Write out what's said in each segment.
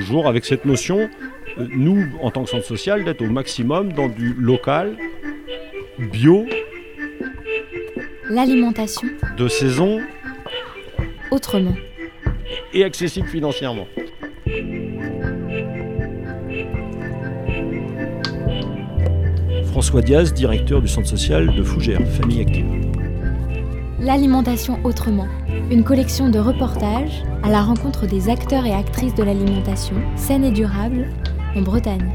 toujours avec cette notion, euh, nous, en tant que centre social, d'être au maximum dans du local, bio, L'alimentation de saison autrement. et accessible financièrement. François Diaz, directeur du centre social de Fougères, famille active. L'alimentation autrement. Une collection de reportages à la rencontre des acteurs et actrices de l'alimentation saine et durable en Bretagne.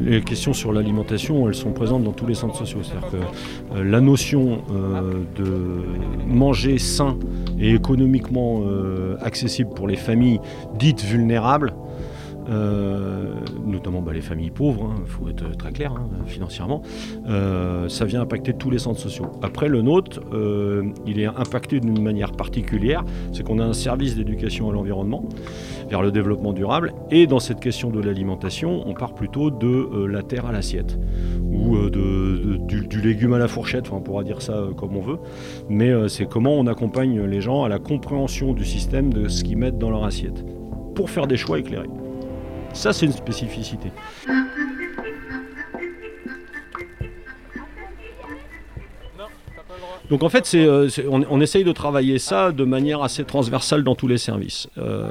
Les questions sur l'alimentation, elles sont présentes dans tous les centres sociaux. C'est-à-dire que euh, la notion euh, de manger sain et économiquement euh, accessible pour les familles dites vulnérables, euh, notamment bah, les familles pauvres, il faut être très clair hein, financièrement, euh, ça vient impacter tous les centres sociaux. Après, le nôtre, euh, il est impacté d'une manière particulière, c'est qu'on a un service d'éducation à l'environnement, vers le développement durable, et dans cette question de l'alimentation, on part plutôt de la terre à l'assiette, ou du, légume à la fourchette, on pourra dire ça comme on veut, mais c'est comment on accompagne les gens à la compréhension du système de ce qu'ils mettent dans leur assiette, pour faire des choix éclairés. Ça, c'est une spécificité. Donc en fait, euh, on, essaye de travailler ça de manière assez transversale dans tous les services. Euh,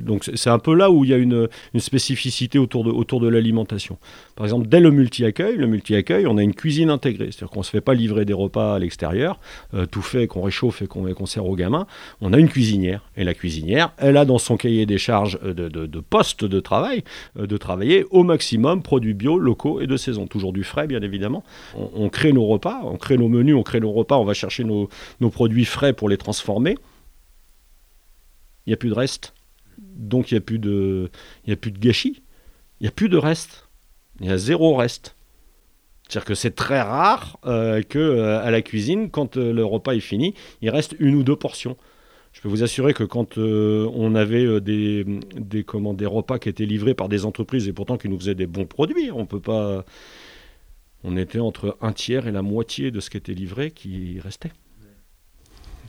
donc c'est un peu là où il y a une, spécificité autour de, l'alimentation. Par exemple, dès le multi-accueil, le multi-accueil, on a une cuisine intégrée. C'est-à-dire qu'on ne se fait pas livrer des repas à l'extérieur, euh, tout fait, qu'on réchauffe et qu'on sert aux gamins. On a une cuisinière. Et la cuisinière, elle a dans son cahier des charges de, poste de travail, de travailler au maximum produits bio, locaux et de saison. Toujours du frais, bien évidemment. On crée nos repas, on crée nos menus, on crée nos repas, on va chercher nos, produits frais pour les transformer. Il n'y a plus de reste. Donc il n'y a, plus de- a plus de gâchis. Il n'y a plus de reste. Il y a zéro reste. C'est-à-dire que c'est très rare euh, que euh, la cuisine, quand euh, le repas est fini, il reste une ou deux portions. Je peux vous assurer que quand euh, on avait des, des, repas qui étaient livrés par des entreprises et pourtant qui nous faisaient des bons produits, on peut pas. On était entre un tiers et la moitié de ce qui était livré qui restait.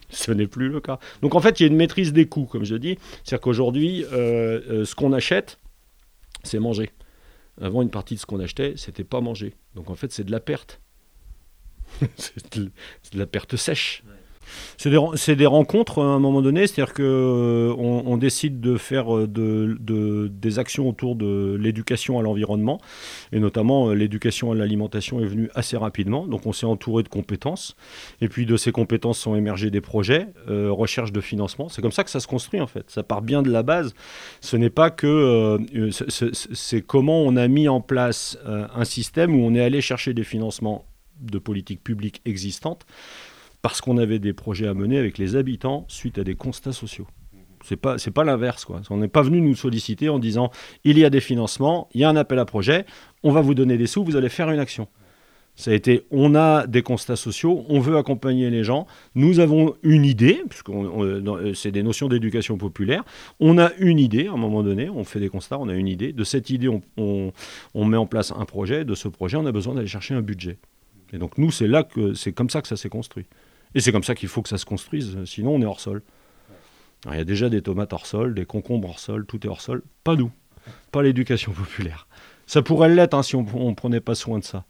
Ce n'est plus le cas. Donc en fait, il y a une maîtrise des coûts, comme je dis. C'est-à-dire qu'aujourd'hui, euh, euh, ce qu'on achète, c'est manger. Avant, une partie de ce qu'on achetait, c'était pas manger. Donc en fait, c'est de la perte. c'est de, c'est de la perte sèche. C'est des, rencontres à un moment donné, c'est-à-dire que euh, on, décide de faire euh, de, de- des actions autour de l'éducation à l'environnement, et notamment euh, l'éducation à l'alimentation est venue assez rapidement, donc on s'est entouré de compétences, et puis de ces compétences sont émergés des projets, recherche de financement, c'est comme ça que ça se construit en fait, ça part bien de la base, ce n'est pas que, c'est- comment on a mis en place un système où on est allé chercher des financements de politiques publiques existantes, parce qu'on avait des projets à mener avec les habitants suite à des constats sociaux. C'est pas pas l'inverse quoi. On n'est pas venu nous solliciter en disant il y a des financements, il y a un appel à projet, on va vous donner des sous, vous allez faire une action. Ça a été on a des constats sociaux, on veut accompagner les gens, nous avons une idée puisque c'est des notions d'éducation populaire, on a une idée à un moment donné, on fait des constats, on a une idée, de cette idée on, on- on met en place un projet, de ce projet on a besoin d'aller chercher un budget. Et donc nous c'est là que c'est comme ça que ça s'est construit. Et c'est comme ça qu'il faut que ça se construise, sinon on est hors sol. Alors, il y a déjà des tomates hors sol, des concombres hors sol, tout est hors sol. Pas nous, pas l'éducation populaire. Ça pourrait l'être hein, si on ne prenait pas soin de ça.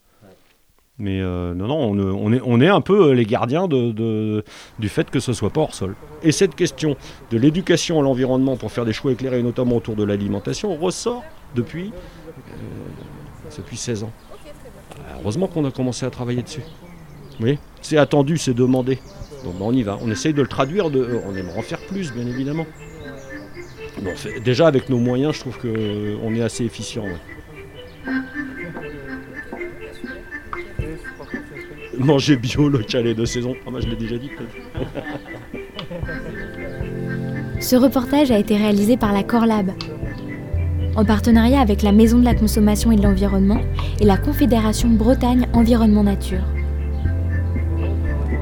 Mais euh, non, non, on, on est, on est un peu euh, les gardiens de, de- du fait que ce soit pas hors sol. Et cette question de l'éducation à l'environnement pour faire des choix éclairés, notamment autour de l'alimentation, ressort depuis, euh, depuis 16 ans. Heureusement qu'on a commencé à travailler dessus. Voyez C'est attendu, c'est demandé. Donc ben, on y va. On essaye de le traduire, euh, on aimerait en faire plus, bien évidemment. Déjà, avec nos moyens, je trouve qu'on est assez efficient. Manger bio, local et de saison. Ah, moi, je l'ai déjà dit. Ce reportage a été réalisé par la Corlab, en partenariat avec la Maison de la Consommation et de l'Environnement et la Confédération Bretagne Environnement Nature.